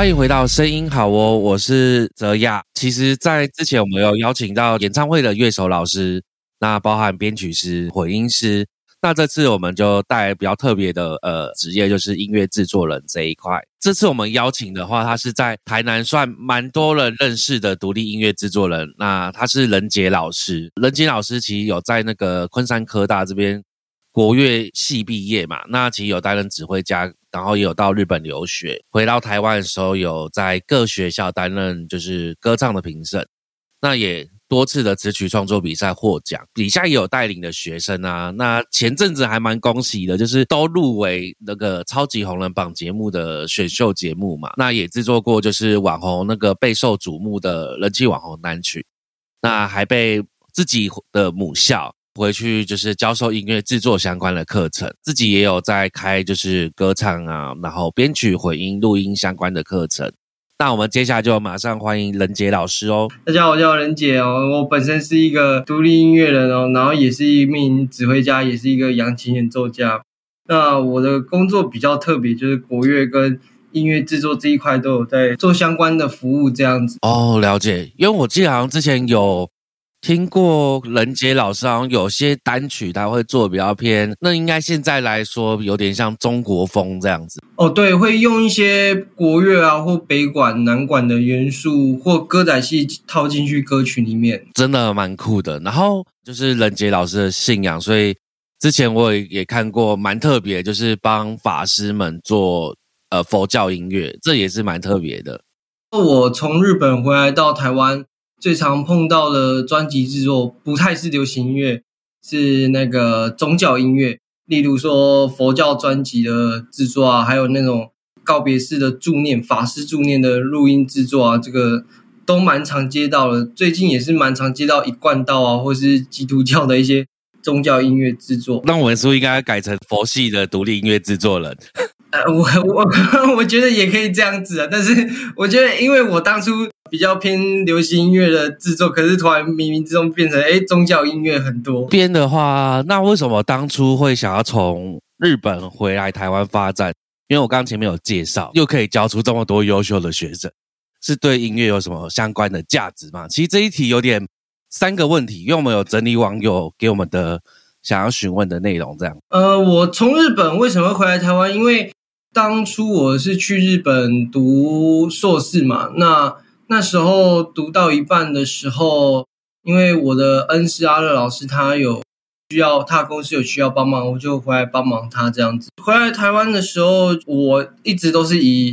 欢迎回到声音好哦，我是泽亚。其实，在之前我们有邀请到演唱会的乐手老师，那包含编曲师、混音师。那这次我们就带来比较特别的呃职业，就是音乐制作人这一块。这次我们邀请的话，他是在台南算蛮多人认识的独立音乐制作人。那他是任杰老师，任杰老师其实有在那个昆山科大这边国乐系毕业嘛，那其实有担任指挥家。然后也有到日本留学，回到台湾的时候，有在各学校担任就是歌唱的评审，那也多次的词曲创作比赛获奖，底下也有带领的学生啊。那前阵子还蛮恭喜的，就是都入围那个超级红人榜节目的选秀节目嘛。那也制作过就是网红那个备受瞩目的人气网红单曲，那还被自己的母校。回去就是教授音乐制作相关的课程，自己也有在开就是歌唱啊，然后编曲、混音、录音相关的课程。那我们接下来就马上欢迎任杰老师哦。大家好，我叫任杰哦，我本身是一个独立音乐人哦，然后也是一名指挥家，也是一个扬琴演奏家。那我的工作比较特别，就是国乐跟音乐制作这一块都有在做相关的服务这样子。哦，了解，因为我记得好像之前有。听过任杰老师，好像有些单曲他会做比较偏，那应该现在来说有点像中国风这样子。哦，对，会用一些国乐啊或北管、南管的元素或歌仔戏套进去歌曲里面，真的蛮酷的。然后就是任杰老师的信仰，所以之前我也也看过蛮特别，就是帮法师们做呃佛教音乐，这也是蛮特别的。我从日本回来到台湾。最常碰到的专辑制作不太是流行音乐，是那个宗教音乐，例如说佛教专辑的制作啊，还有那种告别式的助念、法师助念的录音制作啊，这个都蛮常接到的。最近也是蛮常接到一贯道啊，或是基督教的一些宗教音乐制作。那我们是不是应该改成佛系的独立音乐制作人？呃，我我 我觉得也可以这样子啊，但是我觉得，因为我当初比较偏流行音乐的制作，可是突然冥冥之中变成哎宗教音乐很多。编的话，那为什么当初会想要从日本回来台湾发展？因为我刚刚前面有介绍，又可以教出这么多优秀的学生，是对音乐有什么相关的价值吗？其实这一题有点三个问题，因为我们有整理网友给我们的想要询问的内容，这样。呃，我从日本为什么回来台湾？因为当初我是去日本读硕士嘛，那那时候读到一半的时候，因为我的恩师阿乐老师他有需要，他公司有需要帮忙，我就回来帮忙他这样子。回来台湾的时候，我一直都是以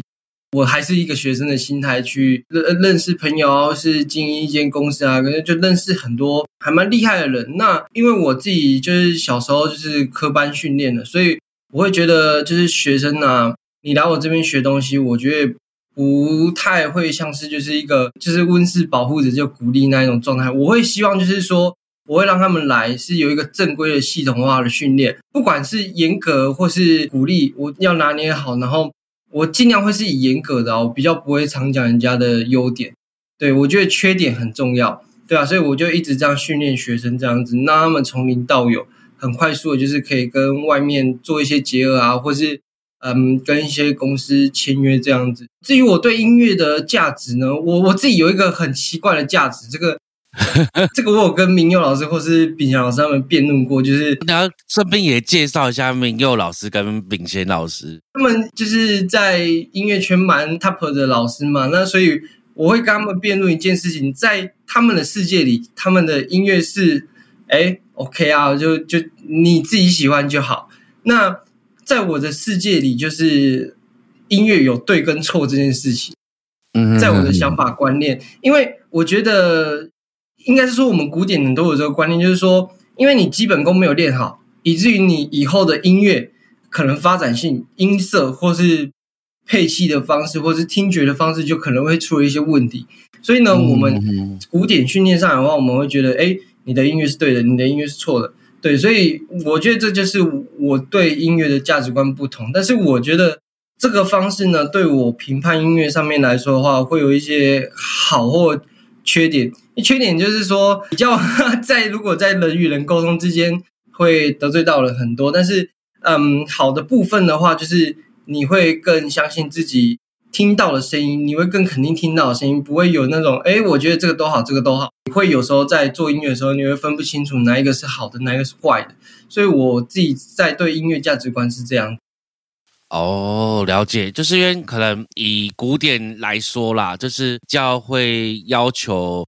我还是一个学生的心态去认认识朋友，是经营一间公司啊，可能就认识很多还蛮厉害的人。那因为我自己就是小时候就是科班训练的，所以。我会觉得，就是学生啊，你来我这边学东西，我觉得不太会像是就是一个就是温室保护者就鼓励那一种状态。我会希望就是说，我会让他们来是有一个正规的系统化的训练，不管是严格或是鼓励，我要拿捏好。然后我尽量会是以严格的，我比较不会常讲人家的优点。对我觉得缺点很重要，对啊，所以我就一直这样训练学生，这样子让他们从零到有。很快速的，就是可以跟外面做一些结合啊，或是嗯，跟一些公司签约这样子。至于我对音乐的价值呢，我我自己有一个很奇怪的价值，这个 这个我有跟明佑老师或是炳贤老师他们辩论过，就是然后顺便也介绍一下明佑老师跟炳贤老师，他们就是在音乐圈蛮 top 的老师嘛，那所以我会跟他们辩论一件事情，在他们的世界里，他们的音乐是哎。OK 啊，就就你自己喜欢就好。那在我的世界里，就是音乐有对跟错这件事情。嗯，在我的想法观念，因为我觉得应该是说，我们古典人都有这个观念，就是说，因为你基本功没有练好，以至于你以后的音乐可能发展性、音色或是配器的方式，或是听觉的方式，就可能会出了一些问题。所以呢，我们古典训练上的话，我们会觉得，哎。你的音乐是对的，你的音乐是错的，对，所以我觉得这就是我对音乐的价值观不同。但是我觉得这个方式呢，对我评判音乐上面来说的话，会有一些好或缺点。缺点就是说，比较 在如果在人与人沟通之间会得罪到了很多。但是，嗯，好的部分的话，就是你会更相信自己。听到的声音，你会更肯定听到的声音，不会有那种哎，我觉得这个都好，这个都好。你会有时候在做音乐的时候，你会分不清楚哪一个是好的，哪一个是坏的。所以我自己在对音乐价值观是这样。哦，了解，就是因为可能以古典来说啦，就是教会要求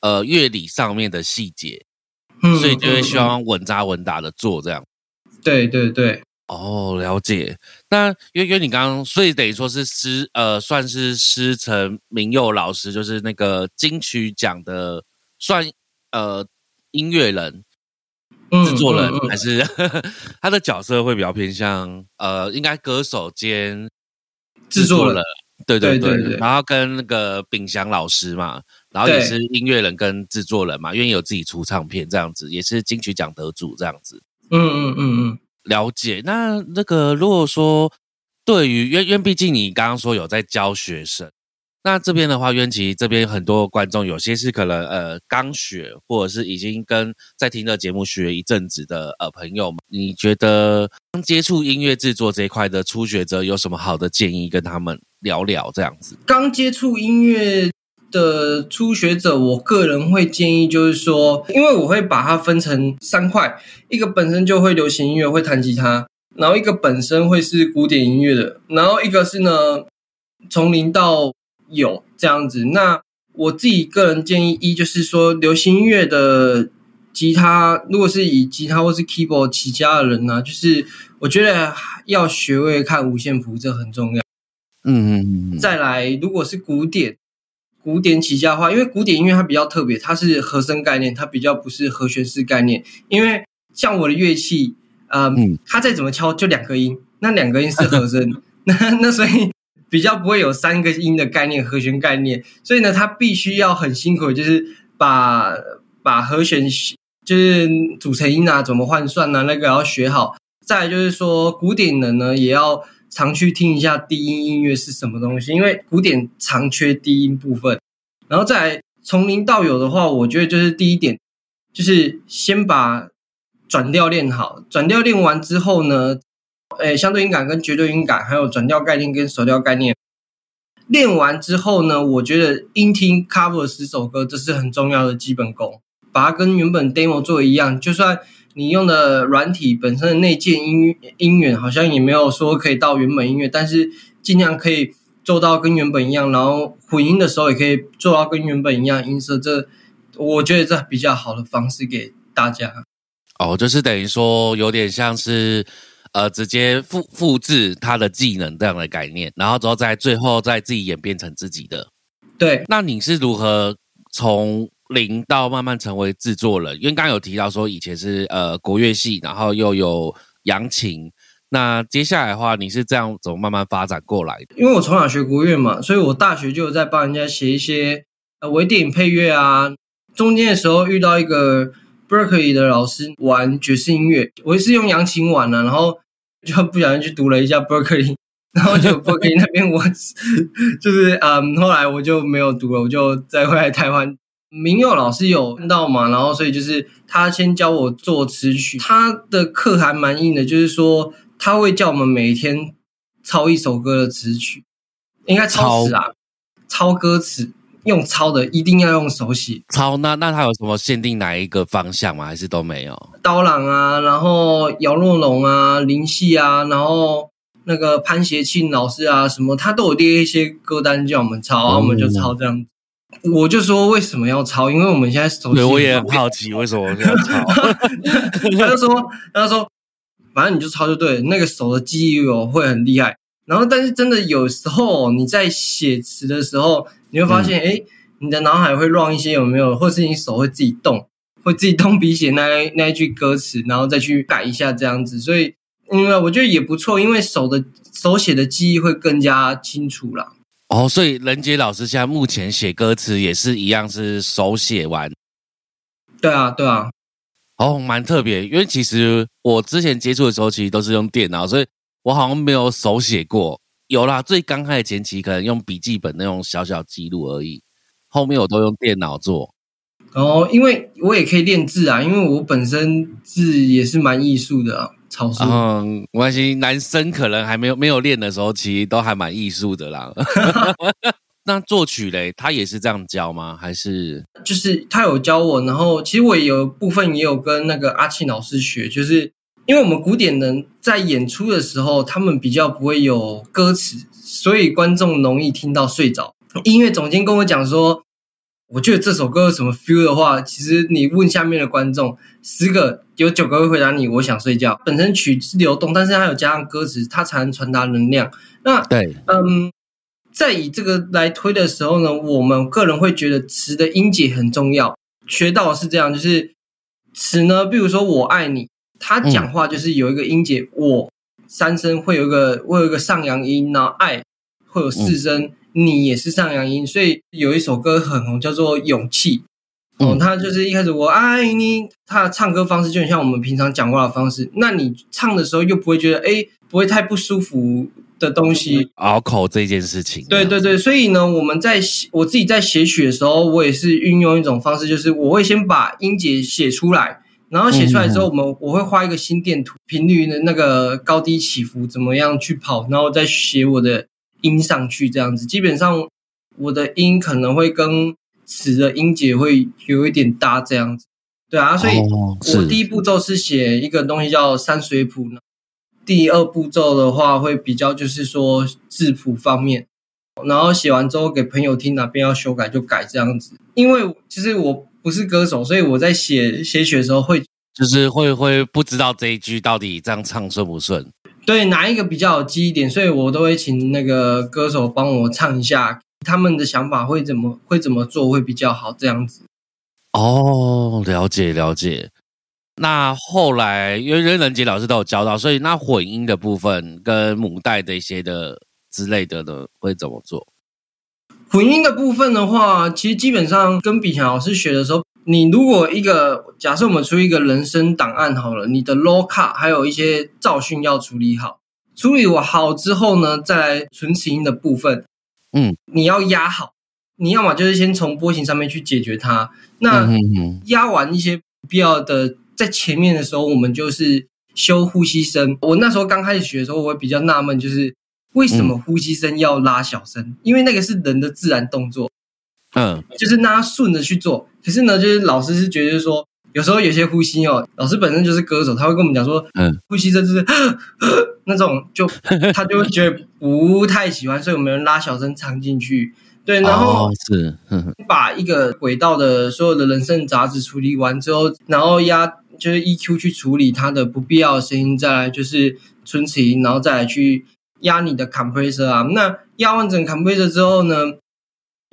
呃乐理上面的细节，所以就会希望稳扎稳打的做这样。对对对。哦，了解。那因为因为你刚刚，所以等于说是师呃，算是师承明佑老师，就是那个金曲奖的算呃音乐人。制作人还是 他的角色会比较偏向呃，应该歌手兼制作人，对对对。然后跟那个秉祥老师嘛，然后也是音乐人跟制作人嘛，因为有自己出唱片这样子，也是金曲奖得主这样子。嗯嗯嗯嗯，了解。那那个如果说对于，因为因为毕竟你刚刚说有在教学生。那这边的话，渊奇这边很多观众，有些是可能呃刚学，或者是已经跟在听的节目学一阵子的呃朋友们，你觉得刚接触音乐制作这一块的初学者有什么好的建议跟他们聊聊？这样子，刚接触音乐的初学者，我个人会建议就是说，因为我会把它分成三块，一个本身就会流行音乐，会弹吉他，然后一个本身会是古典音乐的，然后一个是呢从零到有这样子，那我自己个人建议一就是说，流行音乐的吉他，如果是以吉他或是 keyboard 起家的人呢，就是我觉得要学会看五线谱，这很重要。嗯嗯嗯。再来，如果是古典，古典起家的话，因为古典音乐它比较特别，它是和声概念，它比较不是和弦式概念。因为像我的乐器，呃，它再怎么敲就两个音，那两个音是和声，那那所以。比较不会有三个音的概念，和弦概念，所以呢，它必须要很辛苦，就是把把和弦就是组成音啊，怎么换算啊？那个要学好。再就是说，古典人呢，也要常去听一下低音音乐是什么东西，因为古典常缺低音部分。然后再来从零到有的话，我觉得就是第一点，就是先把转调练好。转调练完之后呢？诶，相对音感跟绝对音感，还有转调概念跟手调概念，练完之后呢，我觉得音听 cover 十首歌，这是很重要的基本功。把它跟原本 demo 做一样，就算你用的软体本身的内建音音源好像也没有说可以到原本音乐，但是尽量可以做到跟原本一样，然后混音的时候也可以做到跟原本一样音色。这我觉得这比较好的方式给大家。哦，就是等于说有点像是。呃，直接复复制他的技能这样的概念，然后之后在最后再自己演变成自己的。对，那你是如何从零到慢慢成为制作人？因为刚刚有提到说以前是呃国乐系，然后又有扬琴，那接下来的话，你是这样怎么慢慢发展过来的？因为我从小学国乐嘛，所以我大学就有在帮人家写一些呃微电影配乐啊。中间的时候遇到一个 Berkeley 的老师玩爵士音乐，我也是用扬琴玩的，然后。就不小心去读了一下 Berkeley，然后就 Berkeley 那边我就是嗯，后来我就没有读了，我就再回来台湾。明佑老师有看到嘛，然后所以就是他先教我做词曲，他的课还蛮硬的，就是说他会叫我们每天抄一首歌的词曲，应该抄词啊，抄歌词。用抄的一定要用手写抄，那那他有什么限定哪一个方向吗？还是都没有？刀郎啊，然后姚若龙啊，林夕啊，然后那个潘协庆老师啊，什么他都有列一些歌单叫我们抄，然后我们就抄这样子。我就说为什么要抄？因为我们现在手对，我也很好奇为什么要抄。他就说，他说，反正你就抄就对，那个手的记忆哦会很厉害。然后，但是真的有时候你在写词的时候。你会发现，哎，你的脑海会乱一些，有没有？或是你手会自己动，会自己动笔写那那一句歌词，然后再去改一下这样子。所以，因为我觉得也不错，因为手的手写的记忆会更加清楚了。哦，所以任杰老师现在目前写歌词也是一样，是手写完。对啊，对啊。哦，蛮特别，因为其实我之前接触的时候，其实都是用电脑，所以我好像没有手写过。有啦，最刚开始前期可能用笔记本那种小小记录而已，后面我都用电脑做。哦，因为我也可以练字啊，因为我本身字也是蛮艺术的。草书。嗯，没关系，男生可能还没有没有练的时候，其实都还蛮艺术的啦。那作曲嘞，他也是这样教吗？还是就是他有教我，然后其实我也有部分也有跟那个阿庆老师学，就是因为我们古典人在演出的时候，他们比较不会有歌词，所以观众容易听到睡着。音乐总监跟我讲说，我觉得这首歌有什么 feel 的话，其实你问下面的观众，十个有九个会回答你，我想睡觉。本身曲是流动，但是它有加上歌词，它才能传达能量。那对，嗯。在以这个来推的时候呢，我们个人会觉得词的音节很重要。学到是这样，就是词呢，比如说我爱你，他讲话就是有一个音节，我三声会有一个会有一个上扬音，然后爱会有四声，你也是上扬音，所以有一首歌很红，叫做勇气。哦，他就是一开始我爱你，他的唱歌方式就很像我们平常讲话的方式。那你唱的时候又不会觉得哎，不会太不舒服。的东西拗口这件事情，对对对，所以呢，我们在我自己在写曲的时候，我也是运用一种方式，就是我会先把音节写出来，然后写出来之后，我们我会画一个心电图，频率的那个高低起伏怎么样去跑，然后再写我的音上去，这样子，基本上我的音可能会跟词的音节会有一点搭，这样子，对啊，所以我第一步骤是写一个东西叫山水谱呢。第二步骤的话，会比较就是说字谱方面，然后写完之后给朋友听，哪边要修改就改这样子。因为其实我不是歌手，所以我在写写曲的时候会就是会会不知道这一句到底这样唱顺不顺。对，哪一个比较有记忆点，所以我都会请那个歌手帮我唱一下，他们的想法会怎么会怎么做会比较好这样子。哦，了解了解。那后来，因为任仁杰老师都有教到，所以那混音的部分跟母带的一些的之类的呢，会怎么做？混音的部分的话，其实基本上跟比强老师学的时候，你如果一个假设我们出一个人声档案好了，你的 low cut 还有一些噪讯要处理好，处理我好之后呢，再来存词音的部分，嗯，你要压好，你要么就是先从波形上面去解决它，那压完一些必要的。在前面的时候，我们就是修呼吸声。我那时候刚开始学的时候，我会比较纳闷，就是为什么呼吸声要拉小声？因为那个是人的自然动作，嗯，就是让他顺着去做。可是呢，就是老师是觉得说，有时候有些呼吸哦，老师本身就是歌手，他会跟我们讲说，嗯，呼吸这就是 那种，就 他就会觉得不太喜欢，所以我们拉小声唱进去。对，然后是把一个轨道的所有的人声杂质处理完之后，然后压。就是 EQ 去处理它的不必要的声音，再来就是存词音，然后再来去压你的 compressor 啊。那压完整 compressor 之后呢，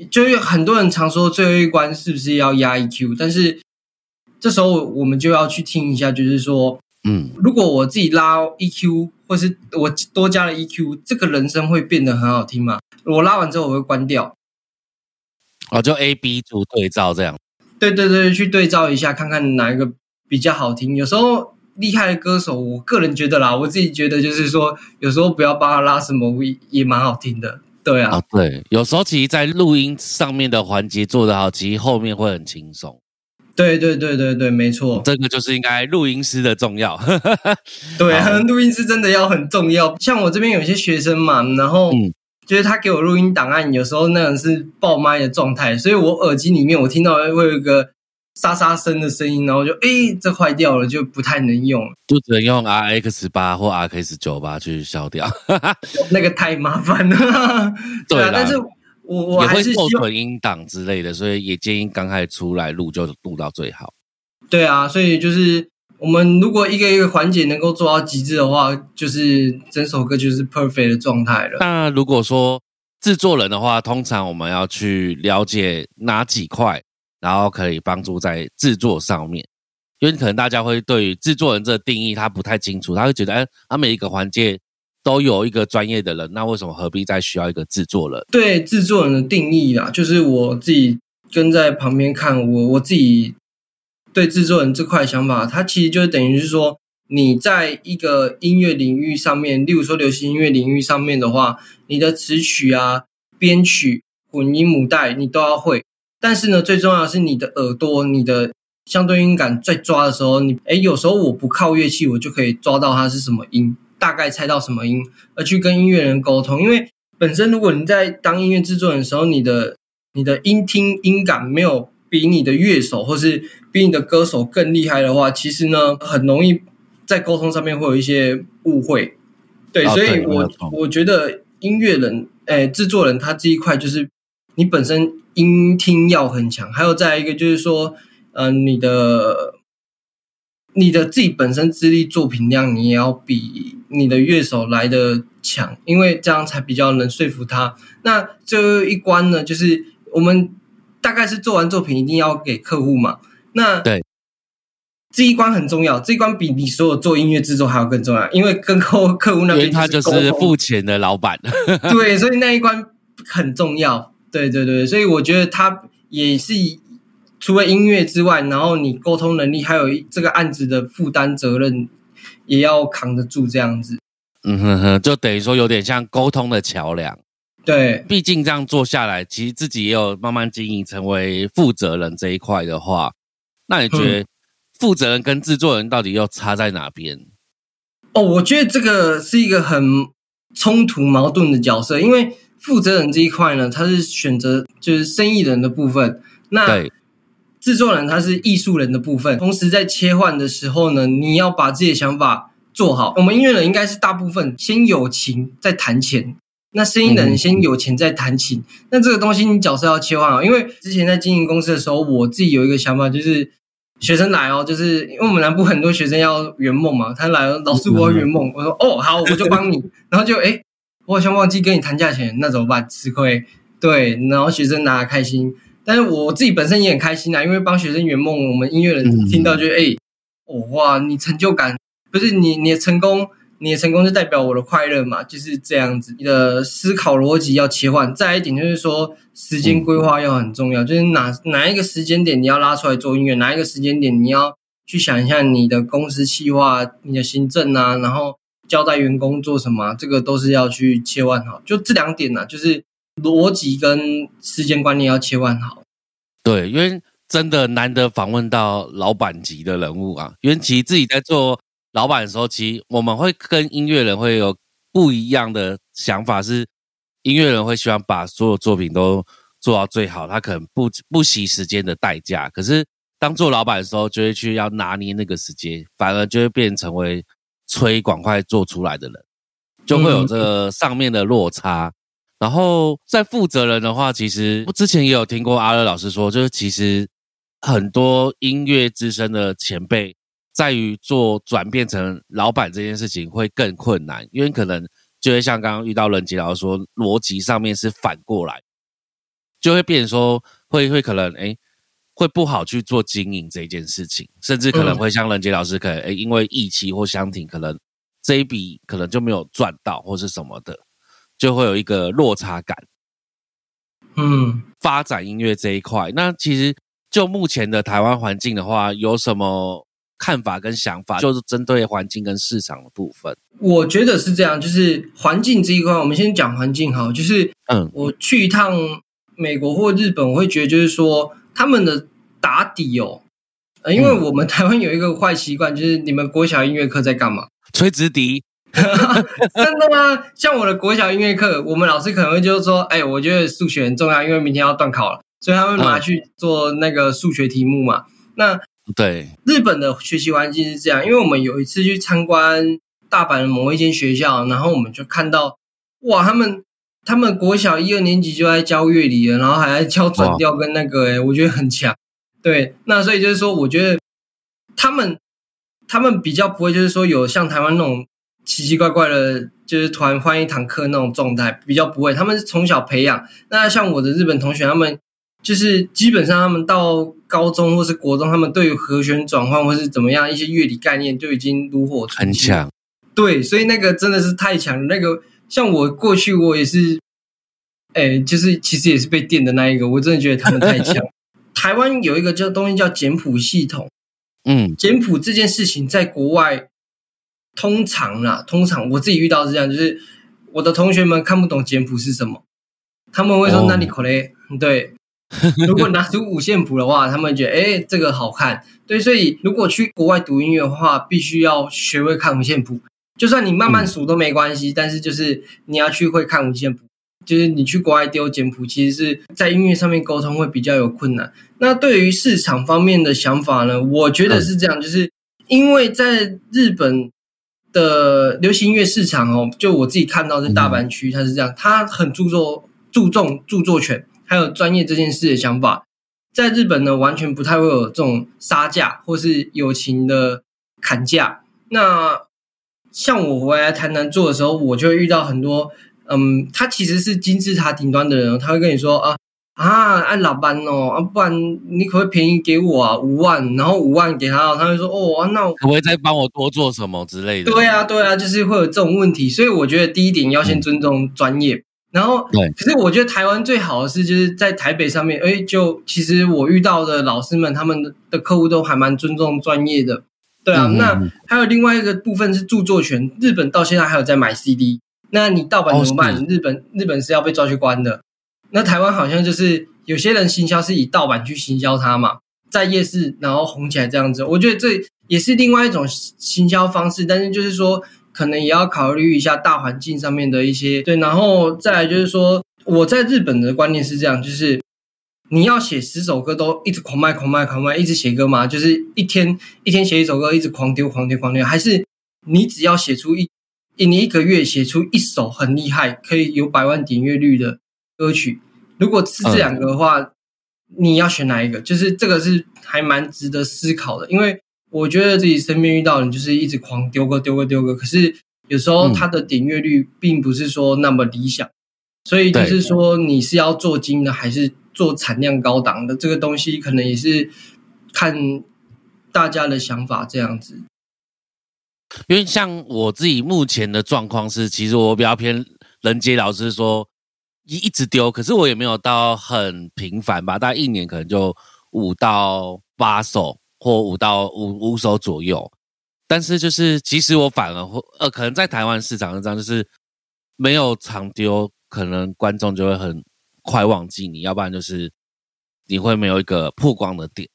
就有很多人常说最后一关是不是要压 EQ？但是这时候我们就要去听一下，就是说，嗯，如果我自己拉 EQ，或是我多加了 EQ，这个人声会变得很好听吗？我拉完之后我会关掉，哦，就 A、B 组对照这样。对对对，去对照一下，看看哪一个。比较好听，有时候厉害的歌手，我个人觉得啦，我自己觉得就是说，有时候不要帮他拉什么也蛮好听的，对啊，对，有时候其实，在录音上面的环节做得好，其实后面会很轻松。对对对对对，没错，这个就是应该录音师的重要。对，录音师真的要很重要。像我这边有些学生嘛，然后就是他给我录音档案，有时候那种是爆麦的状态，所以我耳机里面我听到会有一个。沙沙声的声音，然后就哎，这坏掉了，就不太能用了，就只能用 RX 八或 RX 九八去消掉，那个太麻烦了。对啊，但是我我还是后存音档之类的，所以也建议刚开始出来录就录到最好。对啊，所以就是我们如果一个一个环节能够做到极致的话，就是整首歌就是 perfect 的状态了。那如果说制作人的话，通常我们要去了解哪几块？然后可以帮助在制作上面，因为可能大家会对于制作人这个定义他不太清楚，他会觉得，哎，他每一个环节都有一个专业的人，那为什么何必再需要一个制作人？对制作人的定义啦，就是我自己跟在旁边看，我我自己对制作人这块想法，它其实就等于是说，你在一个音乐领域上面，例如说流行音乐领域上面的话，你的词曲啊、编曲、混音、母带，你都要会。但是呢，最重要的是你的耳朵，你的相对音感在抓的时候，你诶，有时候我不靠乐器，我就可以抓到它是什么音，大概猜到什么音，而去跟音乐人沟通。因为本身如果你在当音乐制作人的时候，你的你的音听音感没有比你的乐手或是比你的歌手更厉害的话，其实呢，很容易在沟通上面会有一些误会。对，所以我我觉得音乐人，哎，制作人他这一块就是你本身音听要很强，还有再一个就是说。嗯，你的你的自己本身资历作品量，你也要比你的乐手来的强，因为这样才比较能说服他。那最后一关呢，就是我们大概是做完作品一定要给客户嘛。那对这一关很重要，这一关比你所有做音乐制作还要更重要，因为跟客 客户那边他就是付钱的老板。对，所以那一关很重要。对对对，所以我觉得他也是。除了音乐之外，然后你沟通能力，还有这个案子的负担责任，也要扛得住这样子。嗯哼哼，就等于说有点像沟通的桥梁。对，毕竟这样做下来，其实自己也有慢慢经营成为负责人这一块的话，那你觉得负责人跟制作人到底又差在哪边？哦，我觉得这个是一个很冲突矛盾的角色，因为负责人这一块呢，他是选择就是生意人的部分，那。制作人他是艺术人的部分，同时在切换的时候呢，你要把自己的想法做好。我们音乐人应该是大部分先有情再谈钱，那生意人先有钱再谈情。那这个东西你角色要切换好，因为之前在经营公司的时候，我自己有一个想法，就是学生来哦，就是因为我们南部很多学生要圆梦嘛，他来了，老师我要圆梦，我说哦好，我就帮你，然后就哎，我好像忘记跟你谈价钱，那怎么办？吃亏。对，然后学生拿开心。但是我自己本身也很开心啊，因为帮学生圆梦，我们音乐人听到就哎，哦哇，你成就感不是你你的成功，你的成功就代表我的快乐嘛，就是这样子。你的思考逻辑要切换，再一点就是说时间规划要很重要，就是哪哪一个时间点你要拉出来做音乐，哪一个时间点你要去想一下你的公司计划、你的行政啊，然后交代员工做什么，这个都是要去切换好。就这两点呢，就是。逻辑跟时间观念要切换好。对，因为真的难得访问到老板级的人物啊。因为其实自己在做老板的时候，其实我们会跟音乐人会有不一样的想法，是音乐人会希望把所有作品都做到最好，他可能不不惜时间的代价。可是当做老板的时候，就会去要拿捏那个时间，反而就会变成为催赶快做出来的人，就会有这个上面的落差。然后在负责人的话，其实我之前也有听过阿乐老师说，就是其实很多音乐资深的前辈，在于做转变成老板这件事情会更困难，因为可能就会像刚刚遇到任杰老师说，逻辑上面是反过来，就会变成说会会可能哎会不好去做经营这件事情，甚至可能会像任杰老师可能哎因为疫期或相挺，可能这一笔可能就没有赚到或是什么的。就会有一个落差感，嗯，发展音乐这一块，那其实就目前的台湾环境的话，有什么看法跟想法？就是针对环境跟市场的部分，我觉得是这样，就是环境这一块，我们先讲环境哈，就是嗯，我去一趟美国或日本，我会觉得就是说他们的打底哦，呃，因为我们台湾有一个坏习惯，就是你们国小音乐课在干嘛？吹直笛。真的吗？像我的国小音乐课，我们老师可能会就是说，哎，我觉得数学很重要，因为明天要断考了，所以他会拿去做那个数学题目嘛。那对日本的学习环境是这样，因为我们有一次去参观大阪的某一间学校，然后我们就看到，哇，他们他们国小一二年级就在教乐理了，然后还在教转调跟那个，哎，我觉得很强。对，那所以就是说，我觉得他们他们比较不会，就是说有像台湾那种。奇奇怪怪的，就是突然换一堂课那种状态比较不会。他们是从小培养。那像我的日本同学，他们就是基本上他们到高中或是国中，他们对于和弦转换或是怎么样一些乐理概念就已经炉火纯青。很强。对，所以那个真的是太强了。那个像我过去我也是，哎，就是其实也是被电的那一个。我真的觉得他们太强。台湾有一个叫东西叫简谱系统。嗯，简谱这件事情在国外。通常啦，通常我自己遇到是这样，就是我的同学们看不懂简谱是什么，他们会说那你可嘞，对，如果拿出五线谱的话，他们觉得哎这个好看。对，所以如果去国外读音乐的话，必须要学会看五线谱。就算你慢慢数都没关系，但是就是你要去会看五线谱。就是你去国外丢简谱，其实是在音乐上面沟通会比较有困难。那对于市场方面的想法呢？我觉得是这样，就是因为在日本的流行音乐市场哦，就我自己看到在大阪区，它是这样，它很注重注重著作权还有专业这件事的想法。在日本呢，完全不太会有这种杀价或是友情的砍价。那像我回来台南做的时候，我就会遇到很多。嗯，他其实是金字塔顶端的人，他会跟你说啊啊，按老班哦啊，不然你可不可以便宜给我啊五万，然后五万给他，他会说哦，那可不可以再帮我多做什么之类的？对啊，对啊，就是会有这种问题，所以我觉得第一点要先尊重专业，然后对，可是我觉得台湾最好的是就是在台北上面，哎，就其实我遇到的老师们，他们的客户都还蛮尊重专业的，对啊，那还有另外一个部分是著作权，日本到现在还有在买 CD。那你盗版怎么办？日本日本是要被抓去关的。那台湾好像就是有些人行销是以盗版去行销它嘛，在夜市然后红起来这样子。我觉得这也是另外一种行销方式，但是就是说可能也要考虑一下大环境上面的一些对。然后再来就是说，我在日本的观念是这样，就是你要写十首歌都一直狂卖狂卖狂卖，一直写歌嘛，就是一天一天写一首歌，一直狂丢狂丢狂丢，还是你只要写出一。你一个月写出一首很厉害、可以有百万点阅率的歌曲，如果是这两个的话，你要选哪一个？就是这个是还蛮值得思考的，因为我觉得自己身边遇到的就是一直狂丢歌、丢歌、丢歌，可是有时候他的点阅率并不是说那么理想，所以就是说你是要做精的还是做产量高档的，这个东西可能也是看大家的想法这样子。因为像我自己目前的状况是，其实我比较偏人杰老师说一一直丢，可是我也没有到很频繁吧，大概一年可能就五到八首或五到五五首左右。但是就是其实我反而会呃，可能在台湾市场上这样，就是没有常丢，可能观众就会很快忘记你，要不然就是你会没有一个曝光的点。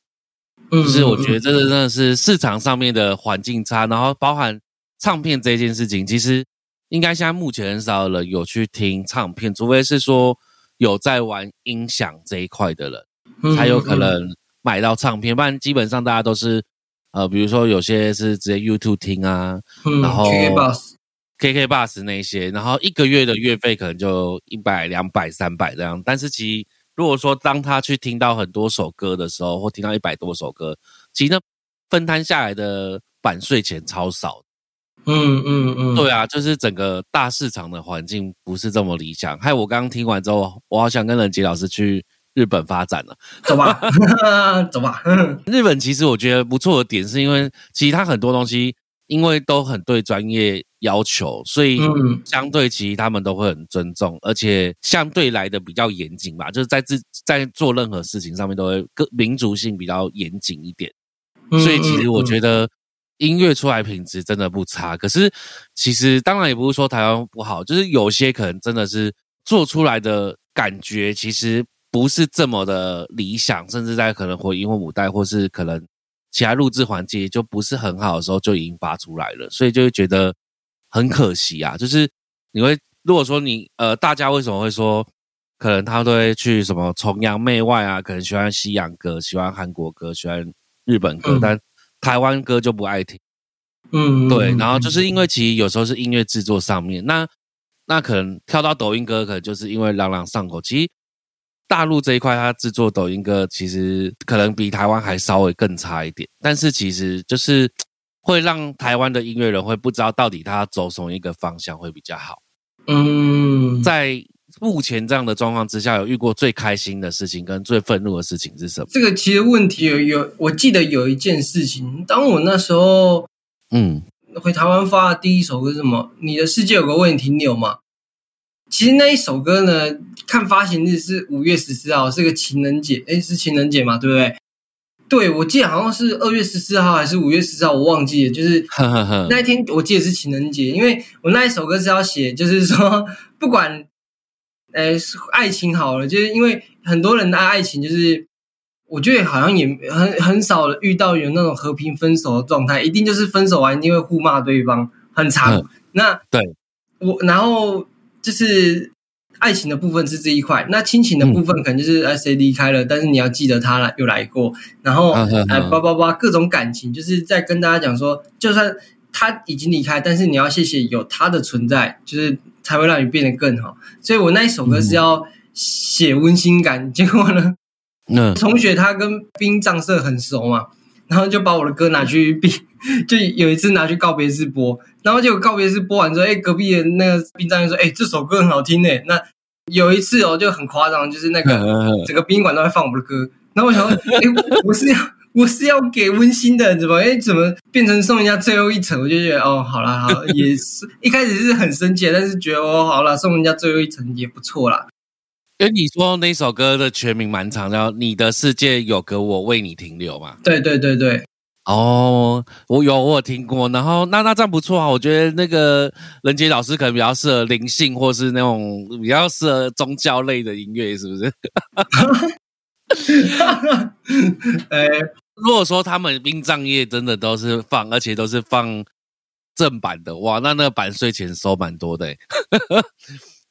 嗯就是我觉得这个真的是市场上面的环境差，然后包含唱片这件事情，其实应该现在目前很少人有去听唱片，除非是说有在玩音响这一块的人，才有可能买到唱片。不然基本上大家都是呃，比如说有些是直接 YouTube 听啊，然后 KK Bus 那些，然后一个月的月费可能就一百、两百、三百这样，但是其实。如果说当他去听到很多首歌的时候，或听到一百多首歌，其实那分摊下来的版税钱超少。嗯嗯嗯，对啊，就是整个大市场的环境不是这么理想。还有我刚刚听完之后，我好想跟冷杰老师去日本发展了，走吧，走吧。日本其实我觉得不错的点，是因为其实它很多东西。因为都很对专业要求，所以相对其实他们都会很尊重，而且相对来的比较严谨吧。就是在自在做任何事情上面都会更民族性比较严谨一点。所以其实我觉得音乐出来品质真的不差。可是其实当然也不是说台湾不好，就是有些可能真的是做出来的感觉其实不是这么的理想，甚至在可能回音或母带或是可能。其他录制环节就不是很好的时候就已经发出来了，所以就会觉得很可惜啊。就是你会如果说你呃，大家为什么会说可能他都会去什么崇洋媚外啊？可能喜欢西洋歌，喜欢韩国歌，喜欢日本歌，但台湾歌就不爱听。嗯，对。然后就是因为其实有时候是音乐制作上面，那那可能跳到抖音歌，可能就是因为朗朗上口。其实。大陆这一块，它制作抖音歌其实可能比台湾还稍微更差一点，但是其实就是会让台湾的音乐人会不知道到底他走什么一个方向会比较好。嗯，在目前这样的状况之下，有遇过最开心的事情跟最愤怒的事情是什么？这个其实问题有有，我记得有一件事情，当我那时候嗯回台湾发的第一首歌是什么？你的世界有个问题，你有吗？其实那一首歌呢，看发行日是五月十四号，是个情人节，哎，是情人节嘛，对不对？对，我记得好像是二月十四号还是五月十四号，我忘记了。就是那一天，我记得是情人节，因为我那一首歌是要写，就是说 不管呃，爱情好了，就是因为很多人的爱情，就是我觉得好像也很很少遇到有那种和平分手的状态，一定就是分手完一定会互骂对方，很长。那对我，然后就是爱情的部分是这一块，那亲情的部分可能就是哎谁离开了，但是你要记得他来又来过，然后哎叭叭叭各种感情，就是在跟大家讲说，就算他已经离开，但是你要谢谢有他的存在，就是才会让你变得更好。所以我那一首歌是要写温馨感，结果呢，那，同学他跟殡葬社很熟嘛，然后就把我的歌拿去殡。就有一次拿去告别式播，然后结果告别式播完之后，哎，隔壁的那个殡葬就说：“哎，这首歌很好听呢。”那有一次哦，就很夸张，就是那个整个殡仪馆都在放我们的歌。然后我想说：“哎，我是要我是要给温馨的，怎么哎怎么变成送人家最后一层？”我就觉得哦，好了好，也是一开始是很生气，但是觉得哦，好了，送人家最后一层也不错啦。哎，你说那首歌的全名蛮长，叫《你的世界有个我为你停留》嘛？对对对对。哦，我有我有听过，然后那那这样不错啊，我觉得那个任杰老师可能比较适合灵性，或是那种比较适合宗教类的音乐，是不是？呃，如果说他们殡葬业真的都是放，而且都是放正版的，哇，那那个版税钱收蛮多的，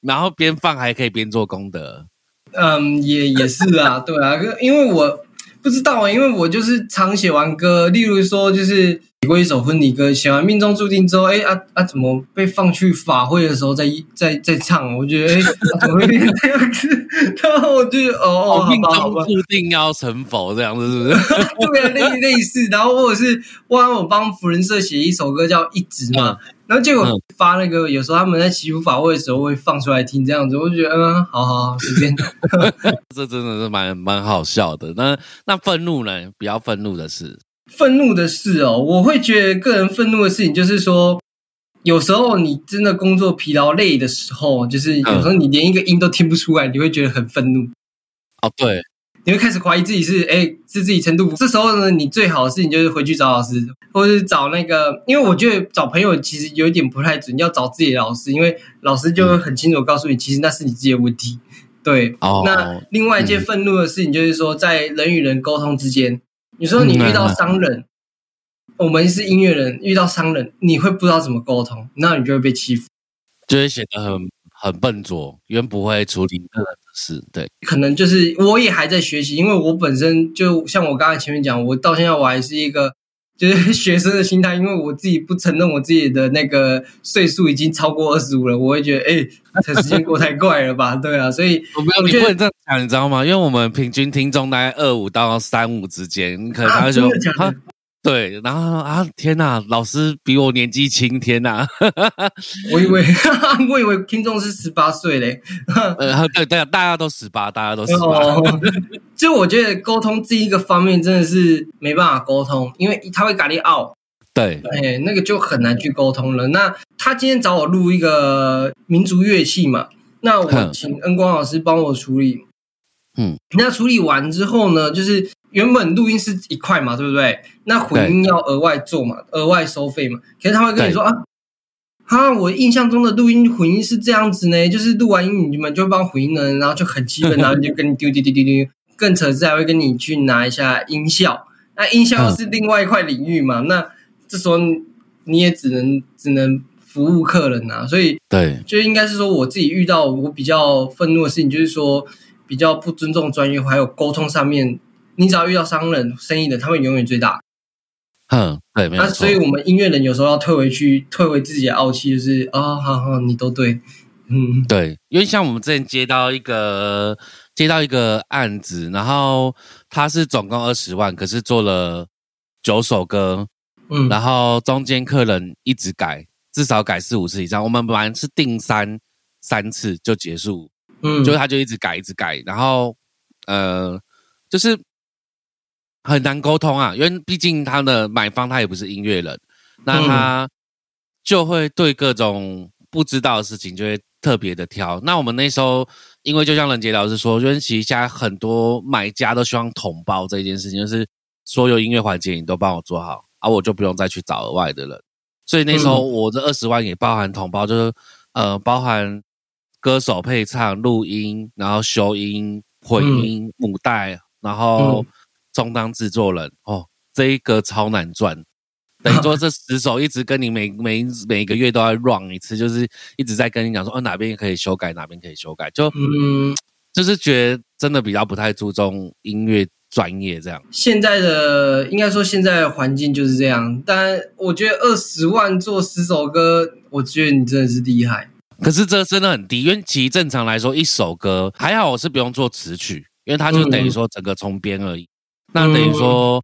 然后边放还可以边做功德。嗯，也也是啊，对啊，因为我。不知道啊，因为我就是常写完歌，例如说就是过一首婚礼歌，写完命中注定之后，哎啊啊，怎么被放去法会的时候再再再唱？我觉得哎，怎么会变这样子？然后我就哦，命中注定要成佛这样子，是不是？对啊，类类似。然后或者是哇，我帮福人社写一首歌叫《一直》嘛。然后结果发那个，有时候他们在祈福法会的时候会放出来听，这样子，我就觉得嗯，好好好，随便。这真的是蛮蛮好笑的。那那愤怒呢？比较愤怒的是愤怒的事哦，我会觉得个人愤怒的事情就是说，有时候你真的工作疲劳累的时候，就是有时候你连一个音都听不出来，你会觉得很愤怒。哦，对。你会开始怀疑自己是哎是自己程度，这时候呢，你最好的事情就是回去找老师，或者是找那个，因为我觉得找朋友其实有一点不太准，要找自己的老师，因为老师就会很清楚告诉你，其实那是你自己的问题。对，那另外一件愤怒的事情就是说，在人与人沟通之间，有时候你遇到商人，我们是音乐人，遇到商人，你会不知道怎么沟通，那你就会被欺负，就会显得很很笨拙，因为不会处理个人的事。对，可能就是我也还在学习，因为我本身就像我刚才前面讲，我到现在我还是一个就是学生的心态，因为我自己不承认我自己的那个岁数已经超过二十五了，我会觉得哎，这时间过太快了吧？对啊，所以我没有你不能这样讲，你知道吗？因为我们平均听众大概二五到三五之间，可能他就他。对，然后啊，天哪，老师比我年纪轻，天哪！我以为，我以为听众是十八岁嘞。呃，对对，大家都十八，大家都十八。就我觉得沟通这一个方面真的是没办法沟通，因为他会咖喱傲。对，哎，那个就很难去沟通了。那他今天找我录一个民族乐器嘛，那我请恩光老师帮我处理。嗯，那处理完之后呢，就是。原本录音是一块嘛，对不对？那混音要额外做嘛，额外收费嘛。可是他会跟你说啊，哈，我印象中的录音混音是这样子呢，就是录完音你们就帮混音呢，然后就很基本，然后就跟你丢丢丢丢丢。更扯是还会跟你去拿一下音效，那音效是另外一块领域嘛。那这时候你也只能只能服务客人啊，所以对，就应该是说我自己遇到我比较愤怒的事情，就是说比较不尊重专业，还有沟通上面。你只要遇到商人、生意人，他们永远最大。嗯，对，没错。那所以我们音乐人有时候要退回去，退回自己的傲气，就是啊，好好，你都对，嗯，对。因为像我们之前接到一个接到一个案子，然后他是总共二十万，可是做了九首歌，嗯，然后中间客人一直改，至少改四五次以上。我们本来是定三三次就结束，嗯，就他就一直改，一直改，然后呃，就是。很难沟通啊，因为毕竟他的买方他也不是音乐人，那他就会对各种不知道的事情就会特别的挑。那我们那时候，因为就像任杰老师说，因为其实现在很多买家都希望统包这件事情，就是所有音乐环节你都帮我做好，而我就不用再去找额外的人。所以那时候我这二十万也包含统包，就是呃包含。歌手配唱、录音，然后修音、混音、母带，然后充当制作人。哦，这一个超难赚。等于说这十首一直跟你每每每个月都要 run 一次，就是一直在跟你讲说，哦哪边可以修改，哪边可以修改，就嗯，就是觉得真的比较不太注重音乐专业这样。现在的应该说现在的环境就是这样，但我觉得二十万做十首歌，我觉得你真的是厉害。可是这真的很低，因为其实正常来说一首歌还好，我是不用做词曲，因为它就等于说整个重编而已。那等于说。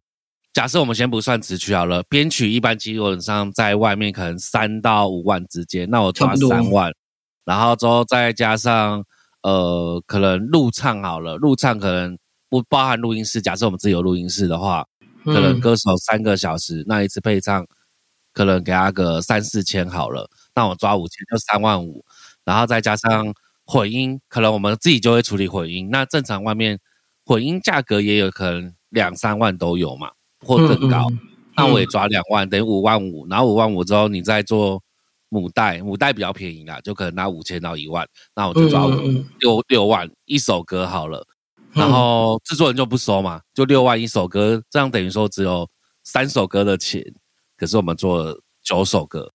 假设我们先不算词曲好了，编曲一般基本上在外面可能三到五万之间，那我抓三万，然后之后再加上呃可能录唱好了，录唱可能不包含录音室。假设我们自己有录音室的话，可能歌手三个小时，那一次配唱可能给他个三四千好了，那我抓五千就三万五，然后再加上混音，可能我们自己就会处理混音，那正常外面混音价格也有可能两三万都有嘛。或更高，那我也抓两万，等于五万五。然后五万五之后，你再做母带，母带比较便宜啦，就可能拿五千到一万。那我就抓六六万一首歌好了。然后制作人就不收嘛，就六万一首歌，这样等于说只有三首歌的钱。可是我们做了九首歌，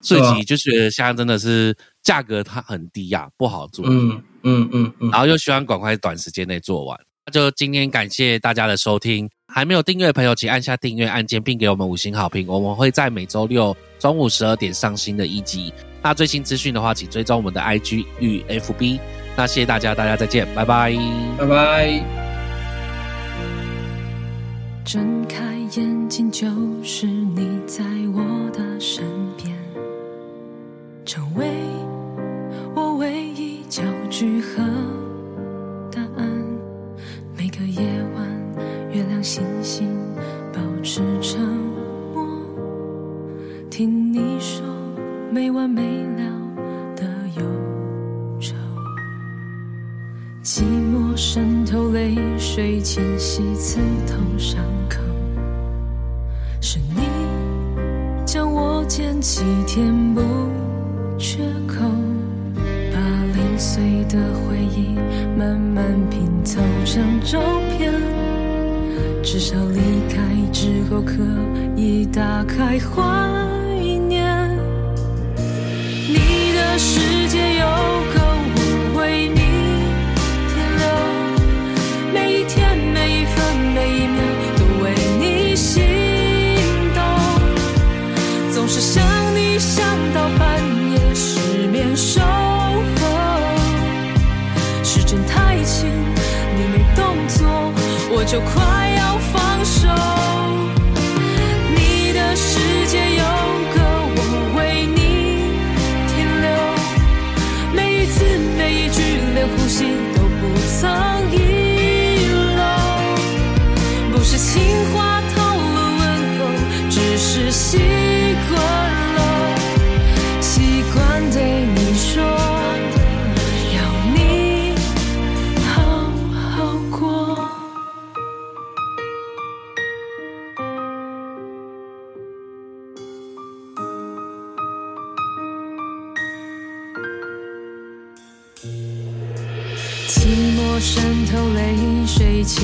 所以就觉得现在真的是价格它很低呀，不好做。嗯嗯嗯嗯。然后又希望赶快短时间内做完。那就今天感谢大家的收听。还没有订阅的朋友，请按下订阅按键，并给我们五星好评。我们会在每周六中午十二点上新的一集。那最新资讯的话，请追踪我们的 IG 与 FB。那谢谢大家，大家再见，拜拜，拜拜。睁开眼睛，就是你在我的身边，成为我唯一焦距和星星保持沉默，听你说没完没了的忧愁，寂寞渗透泪水，侵袭刺痛伤口。是你将我捡起，填补缺口，把零碎的回忆慢慢拼凑成照片。至少离开之后可以打开怀念。你的世界有就快要放手，你的世界有个我为你停留，每一次每一句连呼吸。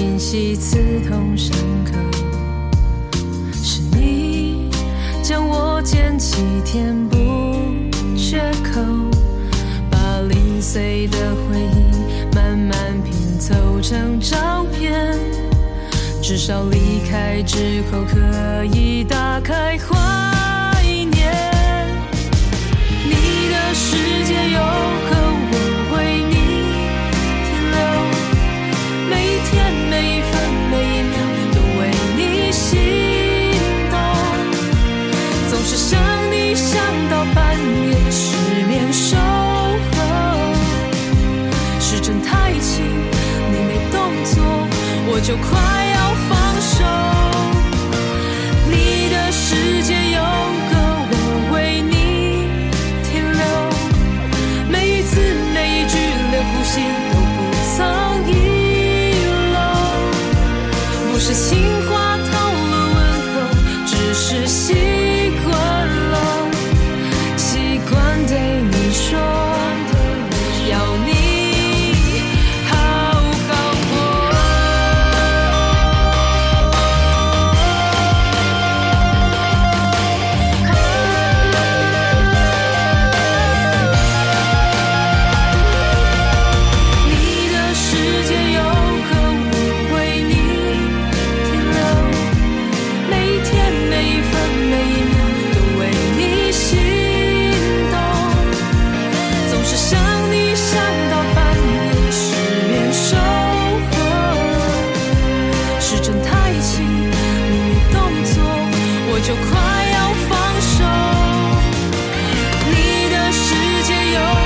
清晰刺痛深刻，是你将我捡起，填补缺口，把零碎的回忆慢慢拼凑成照片。至少离开之后，可以打开怀念。你的世界有时针太轻你没动作我就快要放手。手。你的世界有